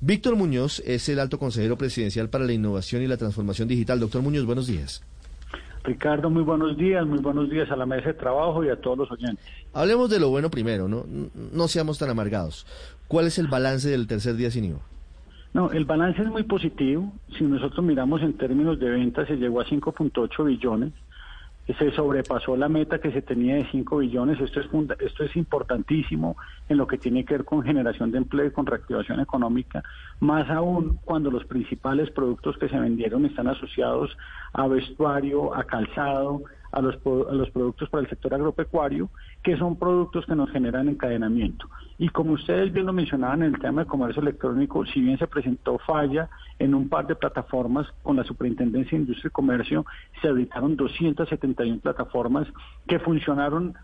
Víctor Muñoz es el alto consejero presidencial para la innovación y la transformación digital. Doctor Muñoz, buenos días. Ricardo, muy buenos días, muy buenos días a la mesa de trabajo y a todos los oyentes. Hablemos de lo bueno primero, no, no seamos tan amargados. ¿Cuál es el balance del tercer día sin IVA? No, el balance es muy positivo. Si nosotros miramos en términos de ventas, se llegó a 5.8 billones. Se sobrepasó la meta que se tenía de 5 billones. Esto es, esto es importantísimo en lo que tiene que ver con generación de empleo y con reactivación económica, más aún cuando los principales productos que se vendieron están asociados a vestuario, a calzado, a los, a los productos para el sector agropecuario, que son productos que nos generan encadenamiento. Y como ustedes bien lo mencionaban en el tema de comercio electrónico, si bien se presentó falla en un par de plataformas con la Superintendencia de Industria y Comercio, se auditaron 271 plataformas que funcionaron,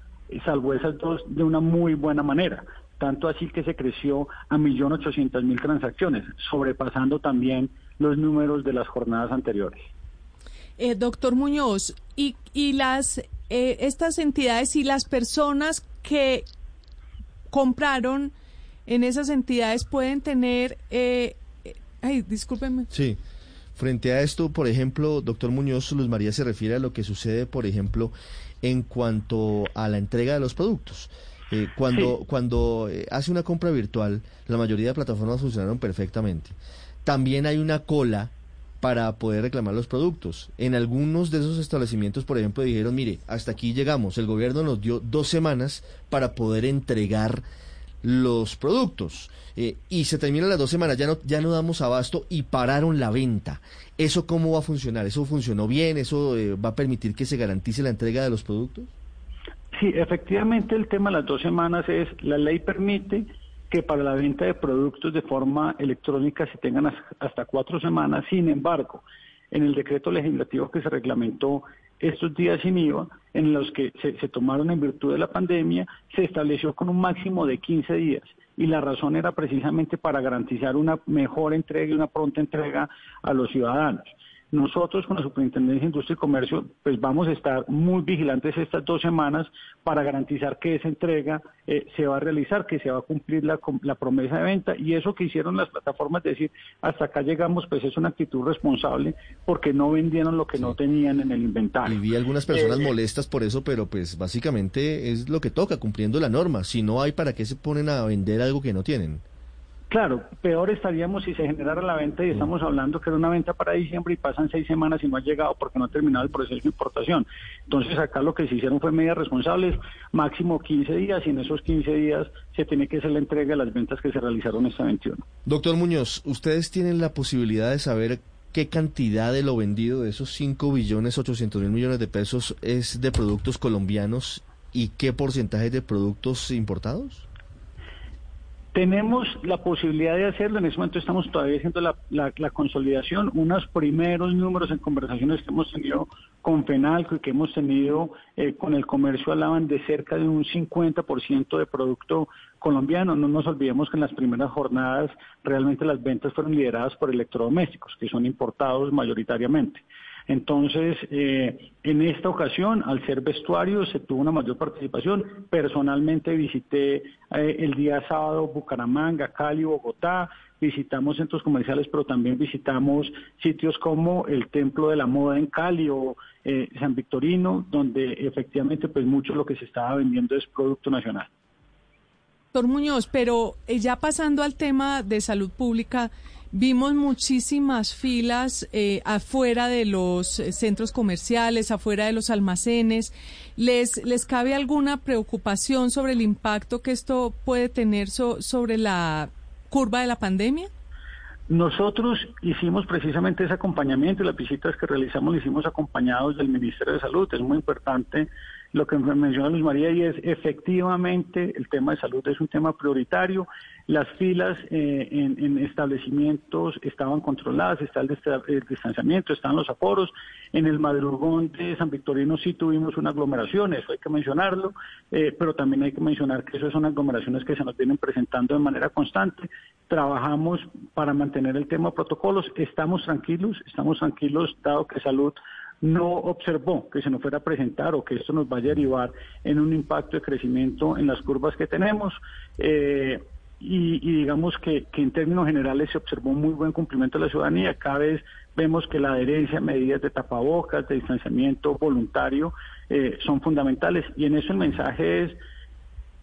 salvo esas dos, de una muy buena manera tanto así que se creció a 1.800.000 transacciones, sobrepasando también los números de las jornadas anteriores. Eh, doctor Muñoz, y, y las eh, estas entidades y las personas que compraron en esas entidades pueden tener... Eh, ay, discúlpenme. Sí. Frente a esto, por ejemplo, doctor Muñoz Luz María se refiere a lo que sucede, por ejemplo, en cuanto a la entrega de los productos. cuando cuando hace una compra virtual, la mayoría de plataformas funcionaron perfectamente. También hay una cola para poder reclamar los productos. En algunos de esos establecimientos, por ejemplo, dijeron, mire, hasta aquí llegamos, el gobierno nos dio dos semanas para poder entregar los productos. Eh, y se terminan las dos semanas, ya no, ya no damos abasto y pararon la venta. ¿Eso cómo va a funcionar? ¿Eso funcionó bien? ¿Eso eh, va a permitir que se garantice la entrega de los productos? Sí, efectivamente el tema de las dos semanas es, la ley permite que para la venta de productos de forma electrónica se tengan hasta cuatro semanas. Sin embargo, en el decreto legislativo que se reglamentó estos días sin IVA, en los que se, tomaron en virtud de la pandemia, se estableció con un máximo de 15 días. Y la razón era precisamente para garantizar una mejor entrega y una pronta entrega a los ciudadanos. Nosotros con la Superintendencia de Industria y Comercio, pues vamos a estar muy vigilantes estas dos semanas para garantizar que esa entrega eh, se va a realizar, que se va a cumplir la, la promesa de venta. Y eso que hicieron las plataformas, decir, hasta acá llegamos, pues es una actitud responsable porque no vendieron lo que no tenían en el inventario. Y vi algunas personas eh, molestas por eso, pero pues básicamente es lo que toca, cumpliendo la norma. Si no hay, ¿para qué se ponen a vender algo que no tienen? Claro, peor estaríamos si se generara la venta y estamos hablando que era una venta para diciembre y pasan seis semanas y no ha llegado porque no ha terminado el proceso de importación. Entonces acá lo que se hicieron fue medidas responsables, máximo 15 días y en esos 15 días se tiene que hacer la entrega de las ventas que se realizaron esta 21. Doctor Muñoz, ¿ustedes tienen la posibilidad de saber qué cantidad de lo vendido de esos 5 billones 800 mil millones de pesos es de productos colombianos y qué porcentaje de productos importados? Tenemos la posibilidad de hacerlo, en ese momento estamos todavía haciendo la, la, consolidación, unos primeros números en conversaciones que hemos tenido con FENALCO y que hemos tenido eh, con el comercio hablaban de cerca de un 50% de producto colombiano. No nos olvidemos que en las primeras jornadas realmente las ventas fueron lideradas por electrodomésticos, que son importados mayoritariamente. Entonces, eh, en esta ocasión, al ser vestuario, se tuvo una mayor participación. Personalmente visité eh, el día sábado Bucaramanga, Cali, Bogotá, visitamos centros comerciales, pero también visitamos sitios como el Templo de la Moda en Cali o eh, San Victorino, donde efectivamente pues mucho lo que se estaba vendiendo es producto nacional. Doctor Muñoz, pero ya pasando al tema de salud pública, Vimos muchísimas filas eh, afuera de los eh, centros comerciales, afuera de los almacenes. ¿Les, ¿Les cabe alguna preocupación sobre el impacto que esto puede tener sobre la curva de la pandemia? Nosotros hicimos precisamente ese acompañamiento y las visitas que realizamos las hicimos acompañados del Ministerio de Salud. Es muy importante lo que menciona Luz María y es efectivamente el tema de salud es un tema prioritario. Las filas eh, en, establecimientos estaban controladas, está el, distanciamiento, están los aforos. En el madrugón de San Victorino sí tuvimos una aglomeración, eso hay que mencionarlo, eh, pero también hay que mencionar que esas son aglomeraciones que se nos vienen presentando de manera constante. Trabajamos para mantener el tema de protocolos, estamos tranquilos, estamos tranquilos dado que salud no observó que se nos fuera a presentar o que esto nos vaya a derivar en un impacto de crecimiento en las curvas que tenemos. Eh, y, digamos que, en términos generales se observó un muy buen cumplimiento de la ciudadanía. Cada vez vemos que la adherencia a medidas de tapabocas, de distanciamiento voluntario, eh, son fundamentales. Y en eso el mensaje es,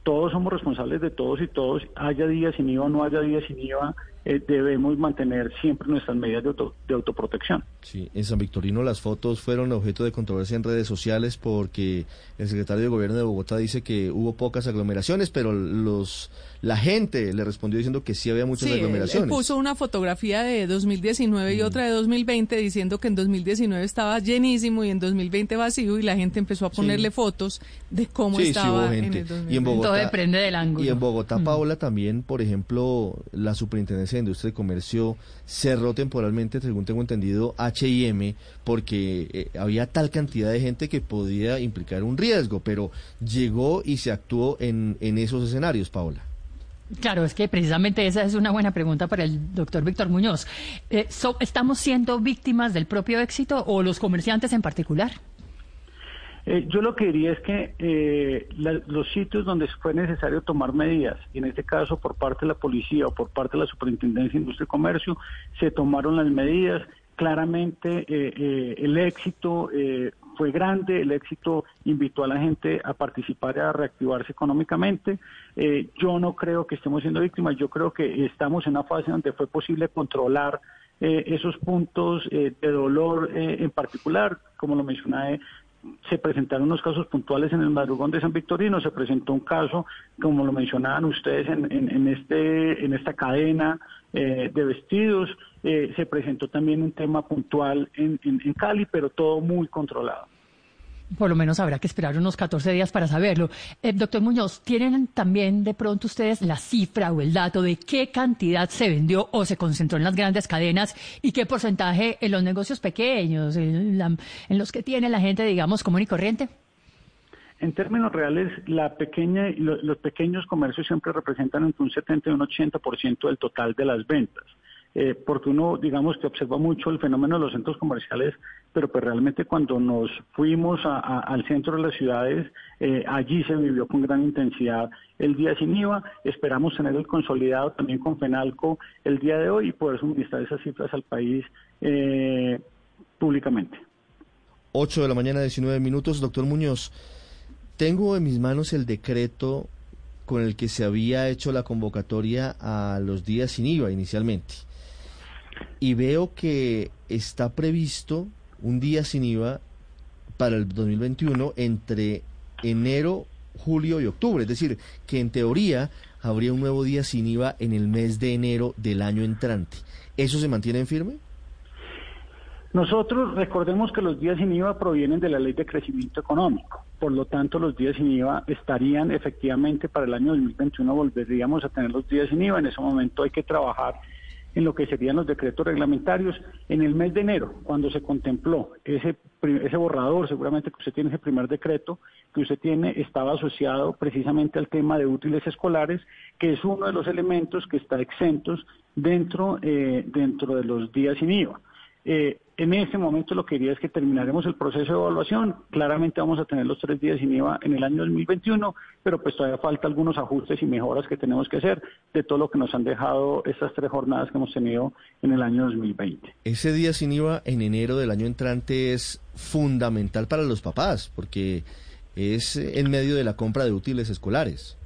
todos somos responsables de todos y todos, haya días sin IVA o no haya días sin IVA, eh, debemos mantener siempre nuestras medidas de, de, autoprotección. Sí, en San Victorino las fotos fueron objeto de controversia en redes sociales porque el secretario de Gobierno de Bogotá dice que hubo pocas aglomeraciones, pero los la gente le respondió diciendo que sí había muchas aglomeraciones. Él puso una fotografía de 2019 y mm. otra de 2020 diciendo que en 2019 estaba llenísimo y en 2020 vacío y la gente empezó a ponerle fotos de cómo estaba en el 2020. Y en Bogotá, Todo depende del ángulo. Y en Bogotá, mm. Paola, también, por ejemplo, la Superintendencia de Industria y Comercio cerró temporalmente, según tengo entendido, H&M porque eh, había tal cantidad de gente que podía implicar un riesgo, pero llegó y se actuó en, en esos escenarios, Paola. Claro, es que precisamente esa es una buena pregunta para el doctor Víctor Muñoz. Eh, ¿Estamos siendo víctimas del propio éxito o los comerciantes en particular? Eh, yo lo que diría es que eh, los sitios donde fue necesario tomar medidas, y en este caso por parte de la policía o por parte de la Superintendencia de Industria y Comercio, se tomaron las medidas. Claramente el éxito fue grande, el éxito invitó a la gente a participar y a reactivarse económicamente. Eh, yo no creo que estemos siendo víctimas, yo creo que estamos en una fase donde fue posible controlar eh, esos puntos eh, de dolor en particular, como lo mencioné, se presentaron unos casos puntuales en el madrugón de San Victorino, se presentó un caso, como lo mencionaban ustedes, en, en, este, en esta cadena de vestidos, se presentó también un tema puntual en, en Cali, pero todo muy controlado. Por lo menos habrá que esperar unos 14 días para saberlo. Eh, doctor Muñoz, ¿tienen también de pronto ustedes la cifra o el dato de qué cantidad se vendió o se concentró en las grandes cadenas y qué porcentaje en los negocios pequeños, en, los que tiene la gente, digamos, común y corriente? En términos reales, la pequeña, los pequeños comercios siempre representan entre un 70 y un 80% del total de las ventas. Eh, porque uno, digamos, que observa mucho el fenómeno de los centros comerciales, pero pues realmente cuando nos fuimos al centro de las ciudades, eh, allí se vivió con gran intensidad el día sin IVA. Esperamos tener el consolidado también con FENALCO el día de hoy y poder suministrar esas cifras al país eh, públicamente. 8 de la mañana, 19 minutos. Doctor Muñoz, tengo en mis manos el decreto con el que se había hecho la convocatoria a los días sin IVA inicialmente y veo que está previsto un día sin IVA para el 2021 entre enero, julio y octubre. Es decir, que en teoría habría un nuevo día sin IVA en el mes de enero del año entrante. ¿Eso se mantiene en firme? Nosotros recordemos que los días sin IVA provienen de la ley de crecimiento económico. Por lo tanto, los días sin IVA estarían efectivamente para el año 2021, volveríamos a tener los días sin IVA. En ese momento hay que trabajar en lo que serían los decretos reglamentarios. En el mes de enero, cuando se contempló ese, ese borrador, seguramente que usted tiene ese primer decreto que usted tiene, estaba asociado precisamente al tema de útiles escolares, que es uno de los elementos que está exentos dentro, eh, dentro de los días sin IVA. Eh, en este momento lo que diría es que terminaremos el proceso de evaluación. Claramente vamos a tener los tres días sin IVA en el año 2021, pero pues todavía falta algunos ajustes y mejoras que tenemos que hacer de todo lo que nos han dejado estas tres jornadas que hemos tenido en el año 2020. Ese día sin IVA en enero del año entrante es fundamental para los papás porque es en medio de la compra de útiles escolares.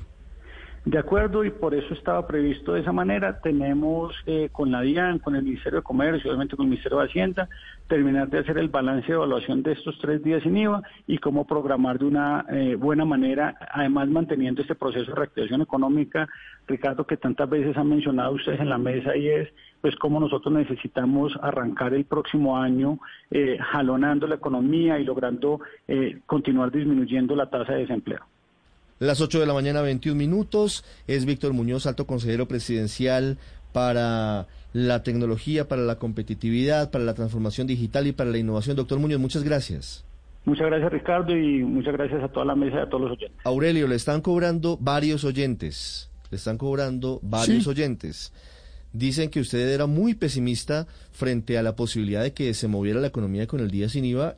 De acuerdo, y por eso estaba previsto de esa manera. Tenemos eh, con la DIAN, con el Ministerio de Comercio, obviamente con el Ministerio de Hacienda, terminar de hacer el balance de evaluación de estos tres días sin IVA y cómo programar de una eh, buena manera, además manteniendo este proceso de reactivación económica, Ricardo, que tantas veces han mencionado ustedes en la mesa y es pues cómo nosotros necesitamos arrancar el próximo año eh, jalonando la economía y logrando continuar disminuyendo la tasa de desempleo. Las 8 de la mañana, 21 minutos. Es Víctor Muñoz, alto consejero presidencial para la tecnología, para la competitividad, para la transformación digital y para la innovación. Doctor Muñoz, muchas gracias. Muchas gracias, Ricardo, y muchas gracias a toda la mesa y a todos los oyentes. Aurelio, le están cobrando varios oyentes. Le están cobrando varios oyentes. Dicen que usted era muy pesimista frente a la posibilidad de que se moviera la economía con el día sin IVA